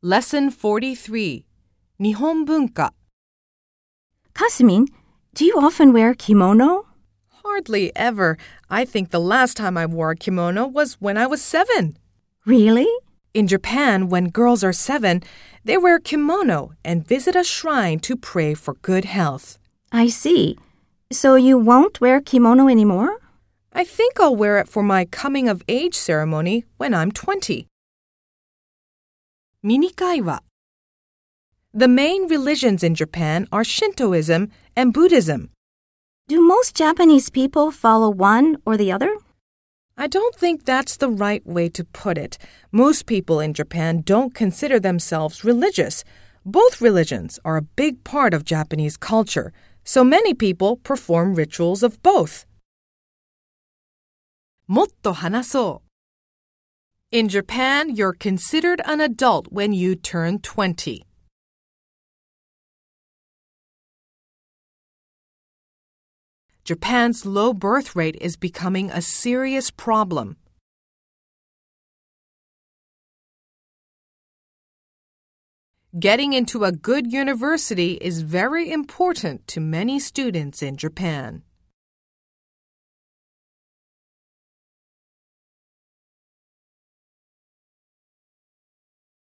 Lesson 43 Nihon Bunka Kasumin, do you often wear kimono? Hardly ever. I think the last time I wore a kimono was when I was seven. Really? In Japan, when girls are seven, they wear kimono and visit a shrine to pray for good health. I see. So you won't wear kimono anymore? I think I'll wear it for my coming of age ceremony when I'm 20. ミニ会話 The main religions in Japan are Shintoism and Buddhism. Do most Japanese people follow one or the other? I don't think that's the right way to put it. Most people in Japan don't consider themselves religious. Both religions are a big part of Japanese culture, so many people perform rituals of both. もっと話そう in Japan, you're considered an adult when you turn 20. Japan's low birth rate is becoming a serious problem. Getting into a good university is very important to many students in Japan.